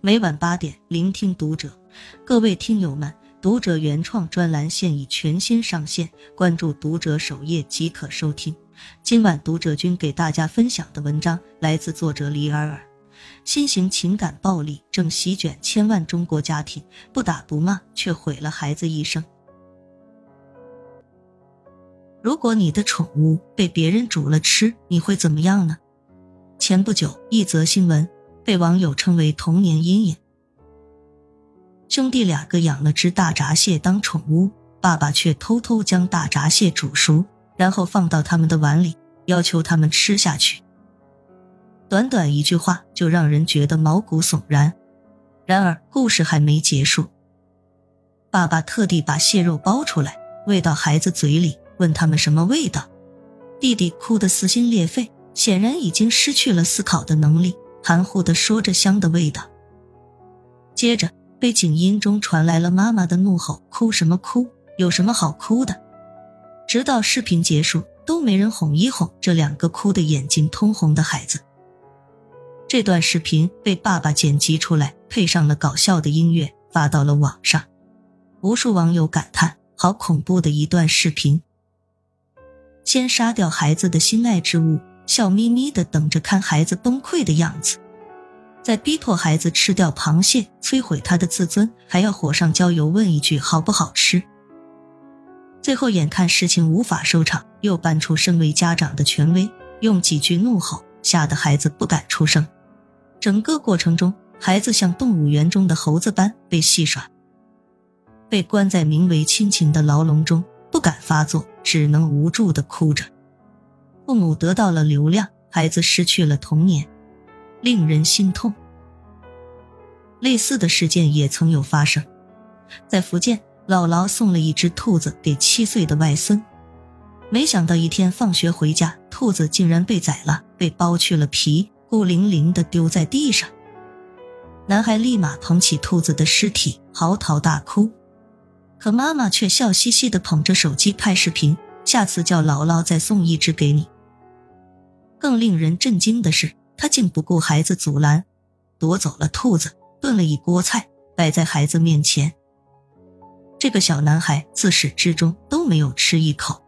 每晚八点，聆听读者。各位听友们，读者原创专栏现已全新上线，关注读者首页即可收听。今晚读者君给大家分享的文章来自作者李尔尔。新型情感暴力正席卷千万中国家庭，不打不骂却毁了孩子一生。如果你的宠物被别人煮了吃，你会怎么样呢？前不久，一则新闻。被网友称为童年阴影。兄弟两个养了只大闸蟹当宠物，爸爸却偷偷将大闸蟹煮熟，然后放到他们的碗里，要求他们吃下去。短短一句话就让人觉得毛骨悚然。然而故事还没结束，爸爸特地把蟹肉剥出来喂到孩子嘴里，问他们什么味道。弟弟哭得撕心裂肺，显然已经失去了思考的能力。含糊的说着香的味道，接着背景音中传来了妈妈的怒吼：“哭什么哭？有什么好哭的？”直到视频结束，都没人哄一哄这两个哭得眼睛通红的孩子。这段视频被爸爸剪辑出来，配上了搞笑的音乐，发到了网上。无数网友感叹：“好恐怖的一段视频！”先杀掉孩子的心爱之物。笑眯眯的等着看孩子崩溃的样子，在逼迫孩子吃掉螃蟹，摧毁他的自尊，还要火上浇油问一句好不好吃。最后眼看事情无法收场，又搬出身为家长的权威，用几句怒吼吓得孩子不敢出声。整个过程中，孩子像动物园中的猴子般被戏耍，被关在名为亲情的牢笼中，不敢发作，只能无助的哭着。父母得到了流量，孩子失去了童年，令人心痛。类似的事件也曾有发生，在福建，姥姥送了一只兔子给七岁的外孙，没想到一天放学回家，兔子竟然被宰了，被剥去了皮，孤零零的丢在地上。男孩立马捧起兔子的尸体，嚎啕大哭，可妈妈却笑嘻嘻的捧着手机拍视频，下次叫姥姥再送一只给你。更令人震惊的是，他竟不顾孩子阻拦，夺走了兔子，炖了一锅菜摆在孩子面前。这个小男孩自始至终都没有吃一口。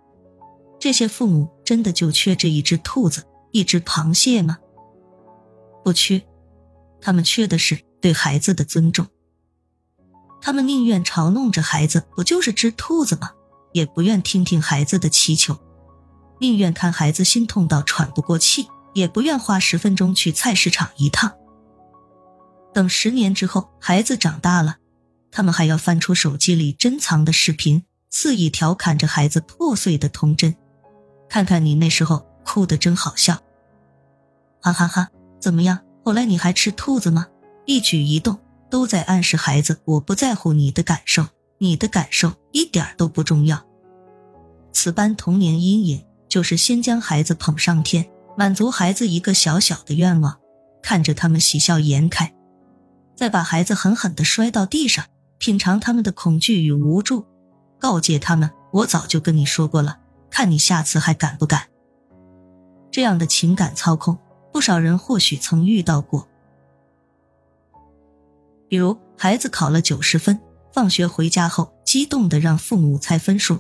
这些父母真的就缺这一只兔子、一只螃蟹吗？不缺，他们缺的是对孩子的尊重。他们宁愿嘲弄着孩子，不就是只兔子吗？也不愿听听孩子的祈求。宁愿看孩子心痛到喘不过气，也不愿花十分钟去菜市场一趟。等十年之后，孩子长大了，他们还要翻出手机里珍藏的视频，肆意调侃着孩子破碎的童真。看看你那时候哭的真好笑，哈哈哈！怎么样？后来你还吃兔子吗？一举一动都在暗示孩子，我不在乎你的感受，你的感受一点都不重要。此般童年阴影。就是先将孩子捧上天，满足孩子一个小小的愿望，看着他们喜笑颜开，再把孩子狠狠的摔到地上，品尝他们的恐惧与无助，告诫他们：“我早就跟你说过了，看你下次还敢不敢。”这样的情感操控，不少人或许曾遇到过。比如，孩子考了九十分，放学回家后，激动的让父母猜分数，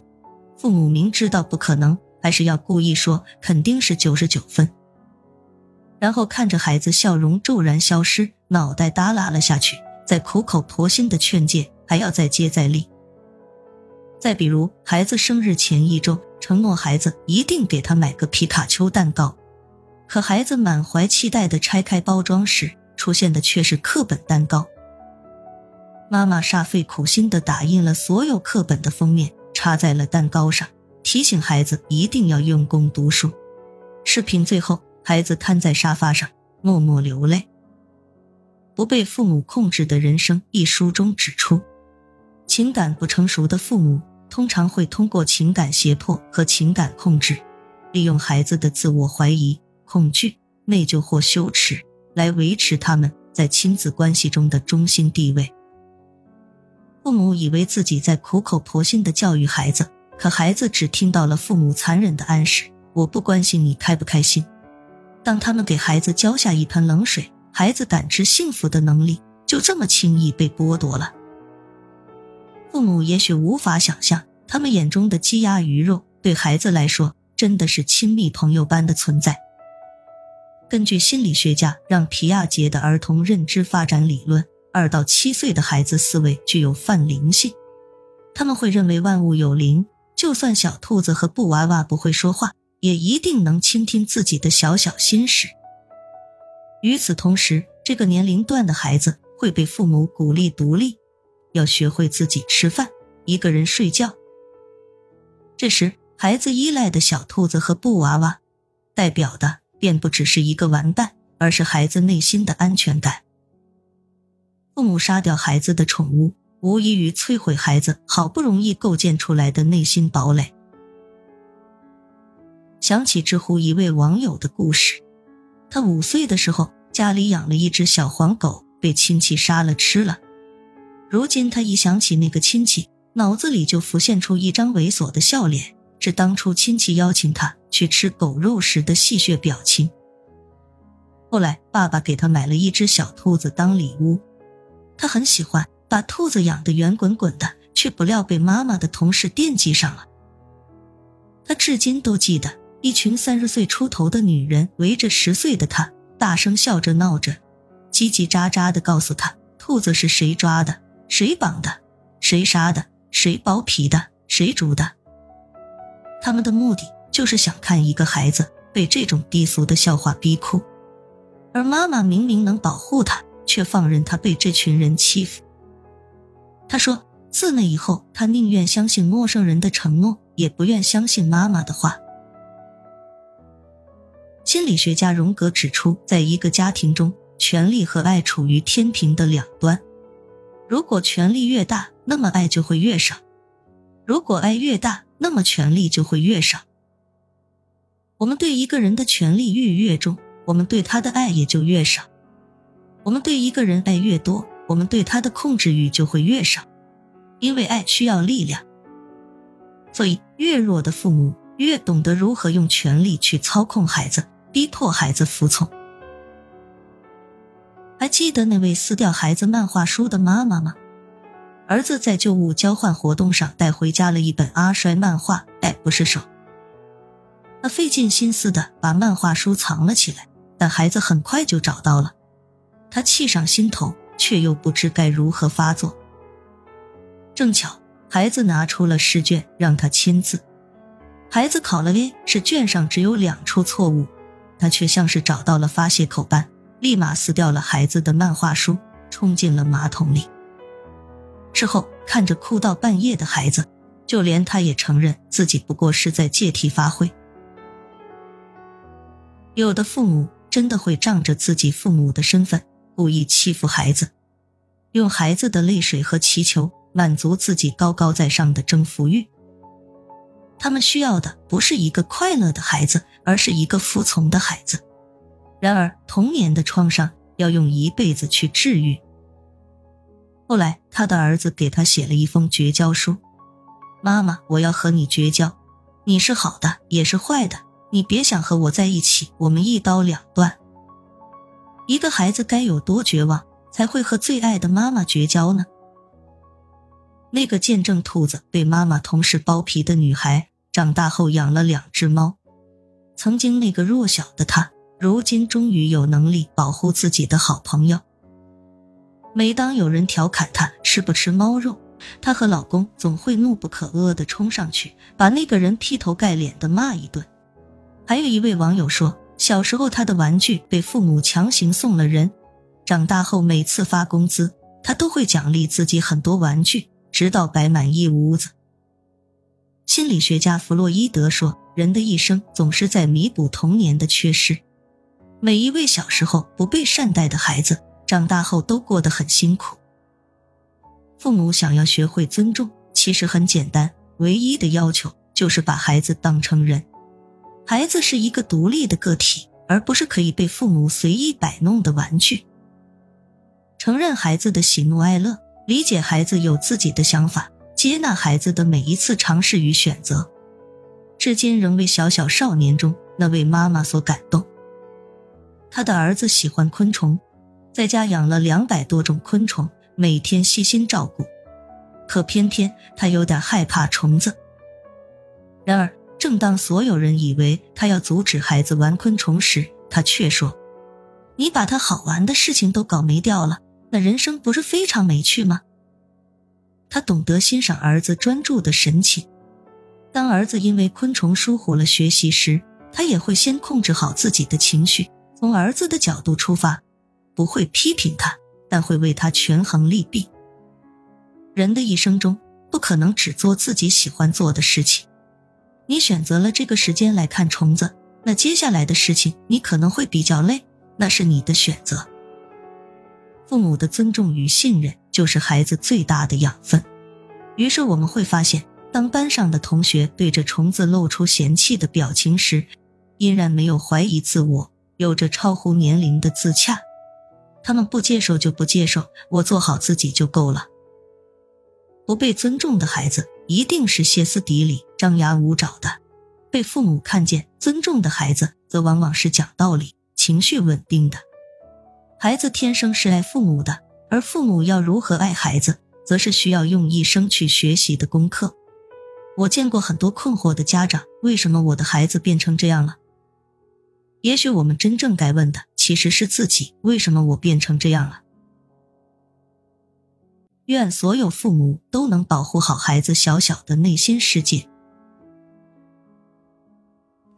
父母明知道不可能。还是要故意说肯定是九十九分，然后看着孩子笑容骤然消失，脑袋耷拉了下去，再苦口婆心的劝诫，还要再接再厉。再比如，孩子生日前一周，承诺孩子一定给他买个皮卡丘蛋糕，可孩子满怀期待的拆开包装时，出现的却是课本蛋糕。妈妈煞费苦心的打印了所有课本的封面，插在了蛋糕上。提醒孩子一定要用功读书。视频最后，孩子瘫在沙发上，默默流泪。《不被父母控制的人生》一书中指出，情感不成熟的父母通常会通过情感胁迫和情感控制，利用孩子的自我怀疑、恐惧、内疚或羞耻，来维持他们在亲子关系中的中心地位。父母以为自己在苦口婆心的教育孩子。可孩子只听到了父母残忍的暗示：“我不关心你开不开心。”当他们给孩子浇下一盆冷水，孩子感知幸福的能力就这么轻易被剥夺了。父母也许无法想象，他们眼中的鸡鸭鱼肉，对孩子来说真的是亲密朋友般的存在。根据心理学家让皮亚杰的儿童认知发展理论，二到七岁的孩子思维具有泛灵性，他们会认为万物有灵，就算小兔子和布娃娃不会说话，也一定能倾听自己的小小心事。与此同时，这个年龄段的孩子会被父母鼓励独立，要学会自己吃饭，一个人睡觉。这时，孩子依赖的小兔子和布娃娃，代表的。便不只是一个玩伴，而是孩子内心的安全感。父母杀掉孩子的宠物，无异于摧毁孩子好不容易构建出来的内心堡垒。想起知乎一位网友的故事，他五岁的时候家里养了一只小黄狗，被亲戚杀了吃了。如今他一想起那个亲戚，脑子里就浮现出一张猥琐的笑脸。是当初亲戚邀请他去吃狗肉时的戏谑表情。后来爸爸给他买了一只小兔子当礼物，他很喜欢，把兔子养得圆滚滚的，却不料被妈妈的同事惦记上了。他至今都记得，一群三十岁出头的女人围着十岁的他，大声笑着闹着，叽叽喳喳的告诉他兔子是谁抓的，谁绑的，谁杀的，谁剥皮的，谁煮的。他们的目的就是想看一个孩子被这种低俗的笑话逼哭，而妈妈明明能保护他，却放任他被这群人欺负。他说：“自那以后，他宁愿相信陌生人的承诺，也不愿相信妈妈的话。”心理学家荣格指出，在一个家庭中，权力和爱处于天平的两端。如果权力越大，那么爱就会越少；如果爱越大，那么权力就会越少。我们对一个人的权力欲越重，我们对他的爱也就越少。我们对一个人爱越多，我们对他的控制欲就会越少。因为爱需要力量，所以越弱的父母越懂得如何用权力去操控孩子，逼迫孩子服从。还记得那位撕掉孩子漫画书的妈妈吗？儿子在旧物交换活动上带回家了一本阿衰漫画，爱不释手。他费尽心思的把漫画书藏了起来，但孩子很快就找到了。他气上心头，却又不知该如何发作。正巧孩子拿出了试卷让他签字，孩子考了 A，试卷上只有两处错误，他却像是找到了发泄口般，立马撕掉了孩子的漫画书，冲进了马桶里。之后看着哭到半夜的孩子，就连他也承认自己不过是在借题发挥。有的父母真的会仗着自己父母的身份，故意欺负孩子，用孩子的泪水和祈求满足自己高高在上的征服欲。他们需要的不是一个快乐的孩子，而是一个服从的孩子。然而，童年的创伤要用一辈子去治愈。后来，他的儿子给他写了一封绝交书：“妈妈，我要和你绝交，你是好的，也是坏的，你别想和我在一起，我们一刀两断。”一个孩子该有多绝望，才会和最爱的妈妈绝交呢？那个见证兔子被妈妈同时剥皮的女孩，长大后养了两只猫。曾经那个弱小的她，如今终于有能力保护自己的好朋友。每当有人调侃她吃不吃猫肉，她和老公总会怒不可遏地冲上去，把那个人劈头盖脸的骂一顿。还有一位网友说，小时候他的玩具被父母强行送了人，长大后每次发工资，他都会奖励自己很多玩具，直到摆满一屋子。心理学家弗洛伊德说，人的一生总是在弥补童年的缺失。每一位小时候不被善待的孩子。长大后都过得很辛苦。父母想要学会尊重，其实很简单，唯一的要求就是把孩子当成人。孩子是一个独立的个体，而不是可以被父母随意摆弄的玩具。承认孩子的喜怒哀乐，理解孩子有自己的想法，接纳孩子的每一次尝试与选择。至今仍为小小少年中那位妈妈所感动。他的儿子喜欢昆虫。在家养了两百多种昆虫，每天细心照顾。可偏偏他有点害怕虫子。然而，正当所有人以为他要阻止孩子玩昆虫时，他却说：“你把他好玩的事情都搞没掉了，那人生不是非常没趣吗？”他懂得欣赏儿子专注的神情。当儿子因为昆虫疏忽了学习时，他也会先控制好自己的情绪，从儿子的角度出发，不会批评他，但会为他权衡利弊。人的一生中，不可能只做自己喜欢做的事情。你选择了这个时间来看虫子，那接下来的事情你可能会比较累，那是你的选择。父母的尊重与信任就是孩子最大的养分。于是我们会发现，当班上的同学对着虫子露出嫌弃的表情时，依然没有怀疑自我，有着超乎年龄的自洽。他们不接受就不接受，我做好自己就够了。不被尊重的孩子一定是歇斯底里、张牙舞爪的；被父母看见、尊重的孩子，则往往是讲道理、情绪稳定的。孩子天生是爱父母的，而父母要如何爱孩子，则是需要用一生去学习的功课。我见过很多困惑的家长：为什么我的孩子变成这样了？也许我们真正该问的，其实是自己：为什么我变成这样了？愿所有父母都能保护好孩子小小的内心世界。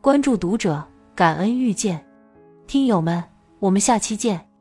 关注读者，感恩遇见，听友们，我们下期见。